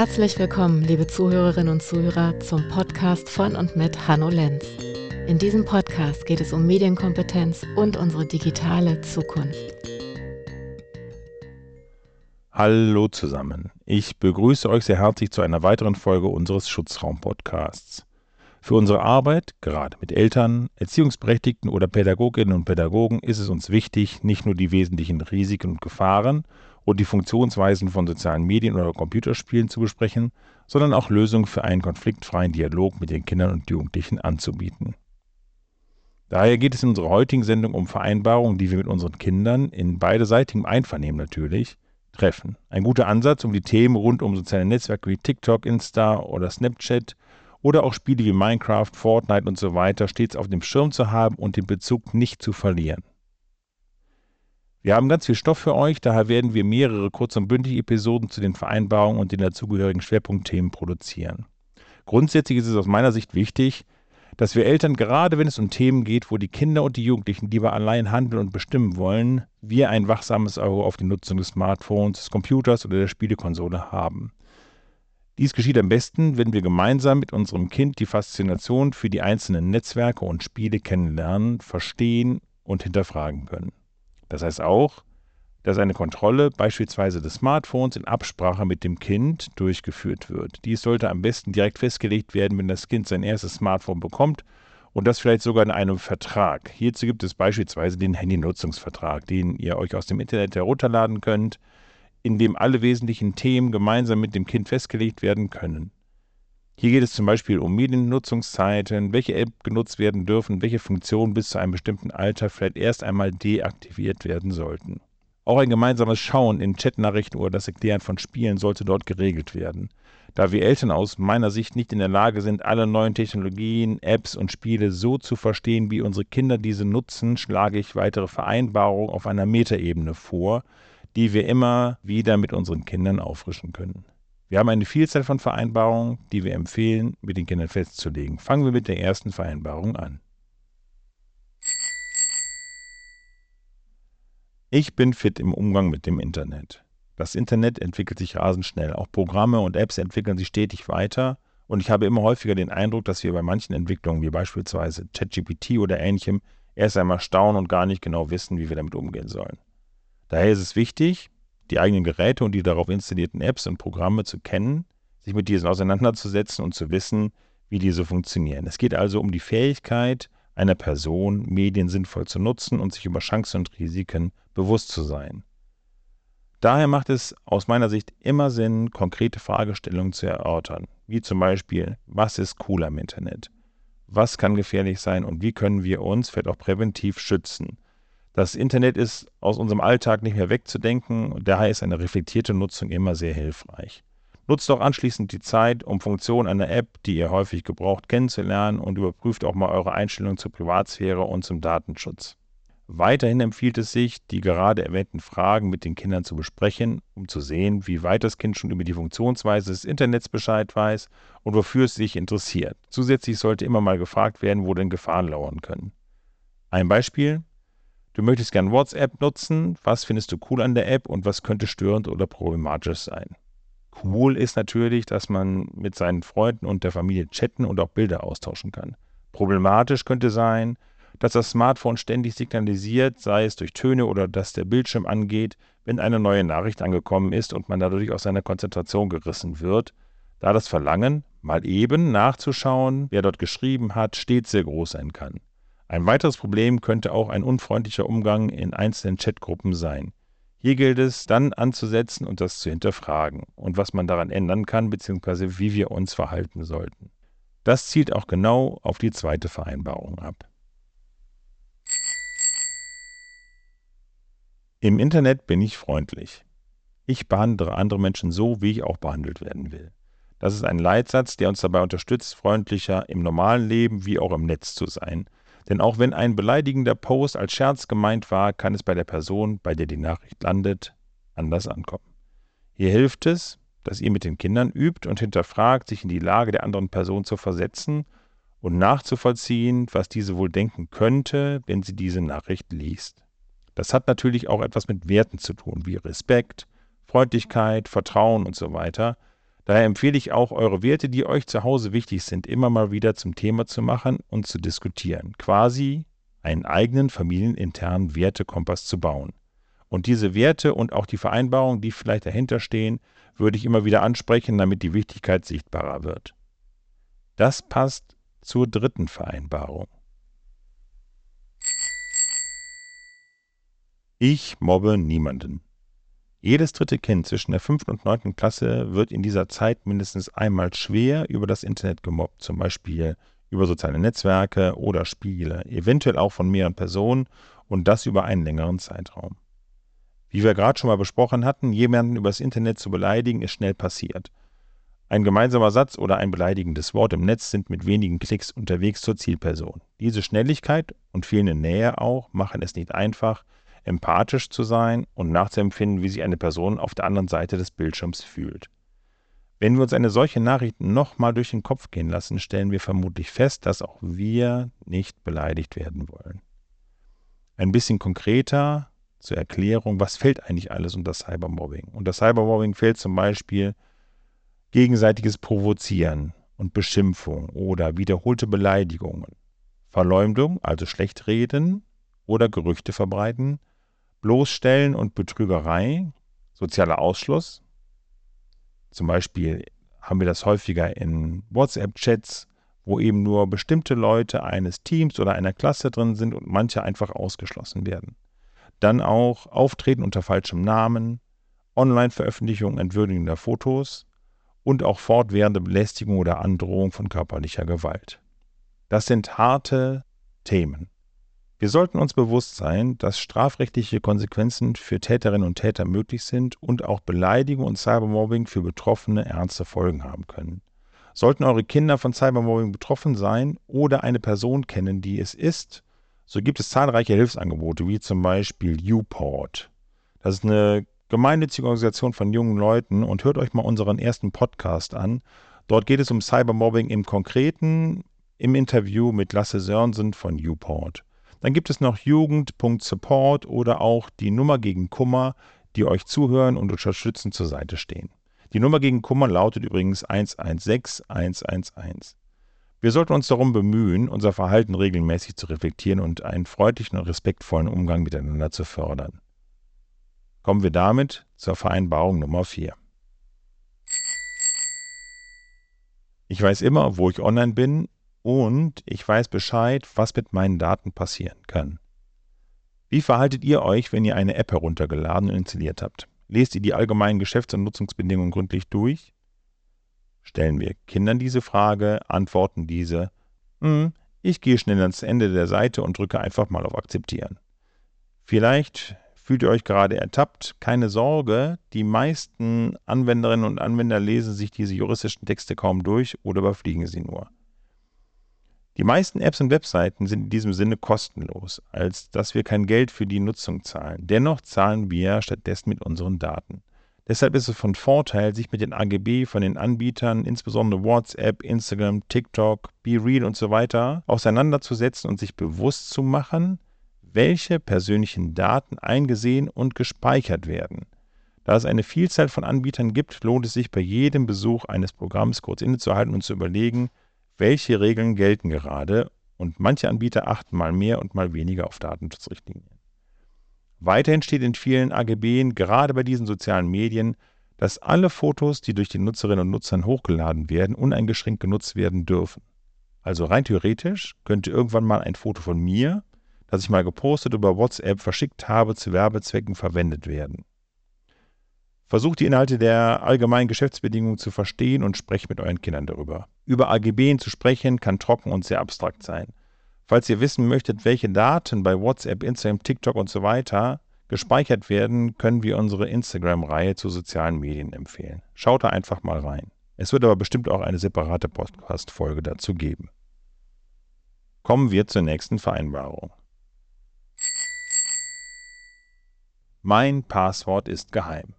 Herzlich willkommen, liebe Zuhörerinnen und Zuhörer, zum Podcast von und mit Hanno Lenz. In diesem Podcast geht es um Medienkompetenz und unsere digitale Zukunft. Hallo zusammen. Ich begrüße euch sehr herzlich zu einer weiteren Folge unseres Schutzraum-Podcasts. Für unsere Arbeit, gerade mit Eltern, Erziehungsberechtigten oder Pädagoginnen und Pädagogen, ist es uns wichtig, nicht nur die wesentlichen Risiken und Gefahren und die Funktionsweisen von sozialen Medien oder Computerspielen zu besprechen, sondern auch Lösungen für einen konfliktfreien Dialog mit den Kindern und Jugendlichen anzubieten. Daher geht es in unserer heutigen Sendung um Vereinbarungen, die wir mit unseren Kindern in beideseitigem Einvernehmen natürlich treffen. Ein guter Ansatz, um die Themen rund um soziale Netzwerke wie TikTok, Insta oder Snapchat oder auch Spiele wie Minecraft, Fortnite und so weiter stets auf dem Schirm zu haben und den Bezug nicht zu verlieren. Wir haben ganz viel Stoff für euch, daher werden wir mehrere kurz- und bündige Episoden zu den Vereinbarungen und den dazugehörigen Schwerpunktthemen produzieren. Grundsätzlich ist es aus meiner Sicht wichtig, dass wir Eltern, gerade wenn es um Themen geht, wo die Kinder und die Jugendlichen lieber allein handeln und bestimmen wollen, wir ein wachsames Auge auf die Nutzung des Smartphones, des Computers oder der Spielekonsole haben. Dies geschieht am besten, wenn wir gemeinsam mit unserem Kind die Faszination für die einzelnen Netzwerke und Spiele kennenlernen, verstehen und hinterfragen können. Das heißt auch, dass eine Kontrolle beispielsweise des Smartphones in Absprache mit dem Kind durchgeführt wird. Dies sollte am besten direkt festgelegt werden, wenn das Kind sein erstes Smartphone bekommt und das vielleicht sogar in einem Vertrag. Hierzu gibt es beispielsweise den Handynutzungsvertrag, den ihr euch aus dem Internet herunterladen könnt in dem alle wesentlichen Themen gemeinsam mit dem Kind festgelegt werden können. Hier geht es zum Beispiel um Mediennutzungszeiten, welche App genutzt werden dürfen, welche Funktionen bis zu einem bestimmten Alter vielleicht erst einmal deaktiviert werden sollten. Auch ein gemeinsames Schauen in Chatnachrichten oder das Erklären von Spielen sollte dort geregelt werden. Da wir Eltern aus meiner Sicht nicht in der Lage sind, alle neuen Technologien, Apps und Spiele so zu verstehen, wie unsere Kinder diese nutzen, schlage ich weitere Vereinbarungen auf einer Metaebene vor, die wir immer wieder mit unseren Kindern auffrischen können. Wir haben eine Vielzahl von Vereinbarungen, die wir empfehlen, mit den Kindern festzulegen. Fangen wir mit der ersten Vereinbarung an. Ich bin fit im Umgang mit dem Internet. Das Internet entwickelt sich rasend schnell. Auch Programme und Apps entwickeln sich stetig weiter. Und ich habe immer häufiger den Eindruck, dass wir bei manchen Entwicklungen, wie beispielsweise ChatGPT oder ähnlichem, erst einmal staunen und gar nicht genau wissen, wie wir damit umgehen sollen. Daher ist es wichtig, die eigenen Geräte und die darauf installierten Apps und Programme zu kennen, sich mit diesen auseinanderzusetzen und zu wissen, wie diese funktionieren. Es geht also um die Fähigkeit einer Person, Medien sinnvoll zu nutzen und sich über Chancen und Risiken bewusst zu sein. Daher macht es aus meiner Sicht immer Sinn, konkrete Fragestellungen zu erörtern, wie zum Beispiel, was ist cool am Internet? Was kann gefährlich sein und wie können wir uns vielleicht auch präventiv schützen? Das Internet ist aus unserem Alltag nicht mehr wegzudenken daher ist eine reflektierte Nutzung immer sehr hilfreich. Nutzt auch anschließend die Zeit, um Funktionen einer App, die ihr häufig gebraucht, kennenzulernen und überprüft auch mal eure Einstellungen zur Privatsphäre und zum Datenschutz. Weiterhin empfiehlt es sich, die gerade erwähnten Fragen mit den Kindern zu besprechen, um zu sehen, wie weit das Kind schon über die Funktionsweise des Internets Bescheid weiß und wofür es sich interessiert. Zusätzlich sollte immer mal gefragt werden, wo denn Gefahren lauern können. Ein Beispiel, Du möchtest gern WhatsApp nutzen. Was findest du cool an der App und was könnte störend oder problematisch sein? Cool ist natürlich, dass man mit seinen Freunden und der Familie chatten und auch Bilder austauschen kann. Problematisch könnte sein, dass das Smartphone ständig signalisiert, sei es durch Töne oder dass der Bildschirm angeht, wenn eine neue Nachricht angekommen ist und man dadurch aus seiner Konzentration gerissen wird, da das Verlangen, mal eben nachzuschauen, wer dort geschrieben hat, stets sehr groß sein kann. Ein weiteres Problem könnte auch ein unfreundlicher Umgang in einzelnen Chatgruppen sein. Hier gilt es dann anzusetzen und das zu hinterfragen und was man daran ändern kann bzw. wie wir uns verhalten sollten. Das zielt auch genau auf die zweite Vereinbarung ab. Im Internet bin ich freundlich. Ich behandle andere Menschen so, wie ich auch behandelt werden will. Das ist ein Leitsatz, der uns dabei unterstützt, freundlicher im normalen Leben wie auch im Netz zu sein – denn auch wenn ein beleidigender Post als Scherz gemeint war, kann es bei der Person, bei der die Nachricht landet, anders ankommen. Hier hilft es, dass ihr mit den Kindern übt und hinterfragt, sich in die Lage der anderen Person zu versetzen und nachzuvollziehen, was diese wohl denken könnte, wenn sie diese Nachricht liest. Das hat natürlich auch etwas mit Werten zu tun, wie Respekt, Freundlichkeit, Vertrauen und so weiter. Daher empfehle ich auch, eure Werte, die euch zu Hause wichtig sind, immer mal wieder zum Thema zu machen und zu diskutieren. Quasi einen eigenen familieninternen Wertekompass zu bauen. Und diese Werte und auch die Vereinbarungen, die vielleicht dahinter stehen, würde ich immer wieder ansprechen, damit die Wichtigkeit sichtbarer wird. Das passt zur dritten Vereinbarung. Ich mobbe niemanden. Jedes dritte Kind zwischen der fünften und neunten Klasse wird in dieser Zeit mindestens einmal schwer über das Internet gemobbt, zum Beispiel über soziale Netzwerke oder Spiele, eventuell auch von mehreren Personen und das über einen längeren Zeitraum. Wie wir gerade schon mal besprochen hatten, jemanden übers Internet zu beleidigen, ist schnell passiert. Ein gemeinsamer Satz oder ein beleidigendes Wort im Netz sind mit wenigen Klicks unterwegs zur Zielperson. Diese Schnelligkeit und fehlende Nähe auch machen es nicht einfach, empathisch zu sein und nachzuempfinden, wie sich eine Person auf der anderen Seite des Bildschirms fühlt. Wenn wir uns eine solche Nachricht nochmal durch den Kopf gehen lassen, stellen wir vermutlich fest, dass auch wir nicht beleidigt werden wollen. Ein bisschen konkreter zur Erklärung, was fällt eigentlich alles unter Cybermobbing? Unter Cybermobbing fällt zum Beispiel gegenseitiges Provozieren und Beschimpfung oder wiederholte Beleidigungen, Verleumdung, also Schlechtreden oder Gerüchte verbreiten, Bloßstellen und Betrügerei, sozialer Ausschluss. Zum Beispiel haben wir das häufiger in WhatsApp-Chats, wo eben nur bestimmte Leute eines Teams oder einer Klasse drin sind und manche einfach ausgeschlossen werden. Dann auch Auftreten unter falschem Namen, Online-Veröffentlichung entwürdigender Fotos und auch fortwährende Belästigung oder Androhung von körperlicher Gewalt. Das sind harte Themen. Wir sollten uns bewusst sein, dass strafrechtliche Konsequenzen für Täterinnen und Täter möglich sind und auch Beleidigung und Cybermobbing für Betroffene ernste Folgen haben können. Sollten eure Kinder von Cybermobbing betroffen sein oder eine Person kennen, die es ist, so gibt es zahlreiche Hilfsangebote, wie zum Beispiel UPort. Das ist eine gemeinnützige Organisation von jungen Leuten und hört euch mal unseren ersten Podcast an. Dort geht es um Cybermobbing im Konkreten im Interview mit Lasse Sörensen von UPort. Dann gibt es noch Jugend.support oder auch die Nummer gegen Kummer, die euch zuhören und unterstützend zur Seite stehen. Die Nummer gegen Kummer lautet übrigens 116 111. Wir sollten uns darum bemühen, unser Verhalten regelmäßig zu reflektieren und einen freundlichen und respektvollen Umgang miteinander zu fördern. Kommen wir damit zur Vereinbarung Nummer 4. Ich weiß immer, wo ich online bin und ich weiß Bescheid, was mit meinen Daten passieren kann. Wie verhaltet ihr euch, wenn ihr eine App heruntergeladen und installiert habt? Lest ihr die allgemeinen Geschäfts- und Nutzungsbedingungen gründlich durch? Stellen wir Kindern diese Frage, antworten diese, hm, ich gehe schnell ans Ende der Seite und drücke einfach mal auf Akzeptieren. Vielleicht fühlt ihr euch gerade ertappt. Keine Sorge, die meisten Anwenderinnen und Anwender lesen sich diese juristischen Texte kaum durch oder überfliegen sie nur. Die meisten Apps und Webseiten sind in diesem Sinne kostenlos, als dass wir kein Geld für die Nutzung zahlen. Dennoch zahlen wir stattdessen mit unseren Daten. Deshalb ist es von Vorteil, sich mit den AGB von den Anbietern, insbesondere WhatsApp, Instagram, TikTok, BeReal und so weiter, auseinanderzusetzen und sich bewusst zu machen, welche persönlichen Daten eingesehen und gespeichert werden. Da es eine Vielzahl von Anbietern gibt, lohnt es sich bei jedem Besuch eines Programms kurz innezuhalten und zu überlegen, welche Regeln gelten gerade und manche Anbieter achten mal mehr und mal weniger auf Datenschutzrichtlinien. Weiterhin steht in vielen AGB, gerade bei diesen sozialen Medien, dass alle Fotos, die durch die Nutzerinnen und Nutzer hochgeladen werden, uneingeschränkt genutzt werden dürfen. Also rein theoretisch könnte irgendwann mal ein Foto von mir, das ich mal gepostet über WhatsApp verschickt habe, zu Werbezwecken verwendet werden. Versucht die Inhalte der allgemeinen Geschäftsbedingungen zu verstehen und sprecht mit euren Kindern darüber. Über AGB zu sprechen kann trocken und sehr abstrakt sein. Falls ihr wissen möchtet, welche Daten bei WhatsApp, Instagram, TikTok und so weiter gespeichert werden, können wir unsere Instagram-Reihe zu sozialen Medien empfehlen. Schaut da einfach mal rein. Es wird aber bestimmt auch eine separate Podcast-Folge dazu geben. Kommen wir zur nächsten Vereinbarung. Mein Passwort ist geheim.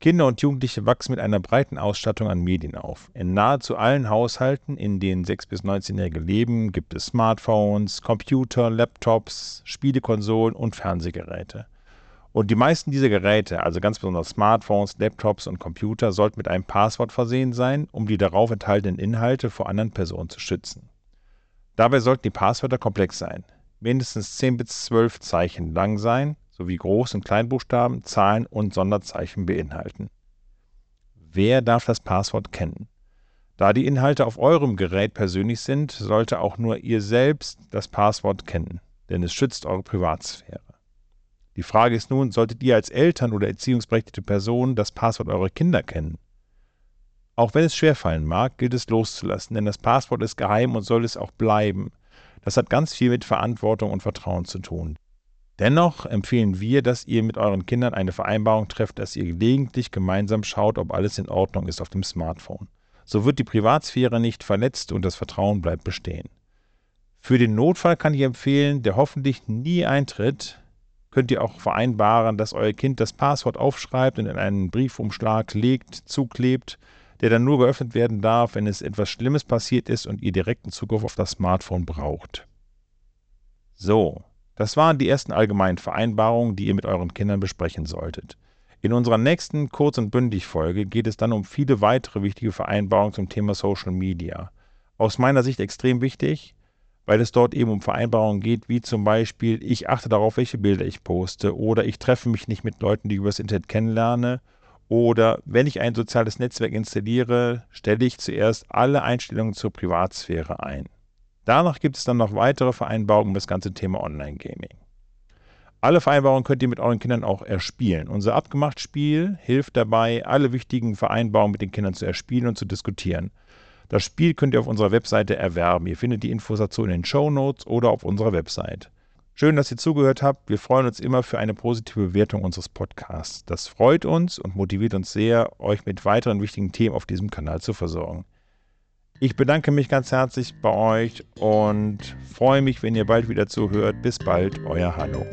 Kinder und Jugendliche wachsen mit einer breiten Ausstattung an Medien auf. In nahezu allen Haushalten, in denen 6- bis 19-Jährige leben, gibt es Smartphones, Computer, Laptops, Spielekonsolen und Fernsehgeräte. Und die meisten dieser Geräte, also ganz besonders Smartphones, Laptops und Computer, sollten mit einem Passwort versehen sein, um die darauf enthaltenen Inhalte vor anderen Personen zu schützen. Dabei sollten die Passwörter komplex sein, mindestens 10 bis 12 Zeichen lang sein, sowie Groß- und Kleinbuchstaben, Zahlen und Sonderzeichen beinhalten. Wer darf das Passwort kennen? Da die Inhalte auf eurem Gerät persönlich sind, sollte auch nur ihr selbst das Passwort kennen, denn es schützt eure Privatsphäre. Die Frage ist nun, solltet ihr als Eltern oder erziehungsberechtigte Personen das Passwort eurer Kinder kennen? Auch wenn es schwerfallen mag, gilt es loszulassen, denn das Passwort ist geheim und soll es auch bleiben. Das hat ganz viel mit Verantwortung und Vertrauen zu tun. Dennoch empfehlen wir, dass ihr mit euren Kindern eine Vereinbarung trefft, dass ihr gelegentlich gemeinsam schaut, ob alles in Ordnung ist auf dem Smartphone. So wird die Privatsphäre nicht verletzt und das Vertrauen bleibt bestehen. Für den Notfall kann ich empfehlen, der hoffentlich nie eintritt, könnt ihr auch vereinbaren, dass euer Kind das Passwort aufschreibt und in einen Briefumschlag legt, zuklebt, der dann nur geöffnet werden darf, wenn es etwas Schlimmes passiert ist und ihr direkten Zugriff auf das Smartphone braucht. So, das waren die ersten allgemeinen Vereinbarungen, die ihr mit euren Kindern besprechen solltet. In unserer nächsten Kurz- und Bündig-Folge geht es dann um viele weitere wichtige Vereinbarungen zum Thema Social Media. Aus meiner Sicht extrem wichtig, weil es dort eben um Vereinbarungen geht, wie zum Beispiel, ich achte darauf, welche Bilder ich poste oder ich treffe mich nicht mit Leuten, die ich übers Internet kennenlerne oder wenn ich ein soziales Netzwerk installiere, stelle ich zuerst alle Einstellungen zur Privatsphäre ein. Danach gibt es dann noch weitere Vereinbarungen um das ganze Thema Online-Gaming. Alle Vereinbarungen könnt ihr mit euren Kindern auch erspielen. Unser abgemacht Spiel hilft dabei, alle wichtigen Vereinbarungen mit den Kindern zu erspielen und zu diskutieren. Das Spiel könnt ihr auf unserer Webseite erwerben. Ihr findet die Infos dazu in den Show Notes oder auf unserer Website. Schön, dass ihr zugehört habt. Wir freuen uns immer für eine positive Bewertung unseres Podcasts. Das freut uns und motiviert uns sehr, euch mit weiteren wichtigen Themen auf diesem Kanal zu versorgen. Ich bedanke mich ganz herzlich bei euch und freue mich, wenn ihr bald wieder zuhört. Bis bald, euer Hanno.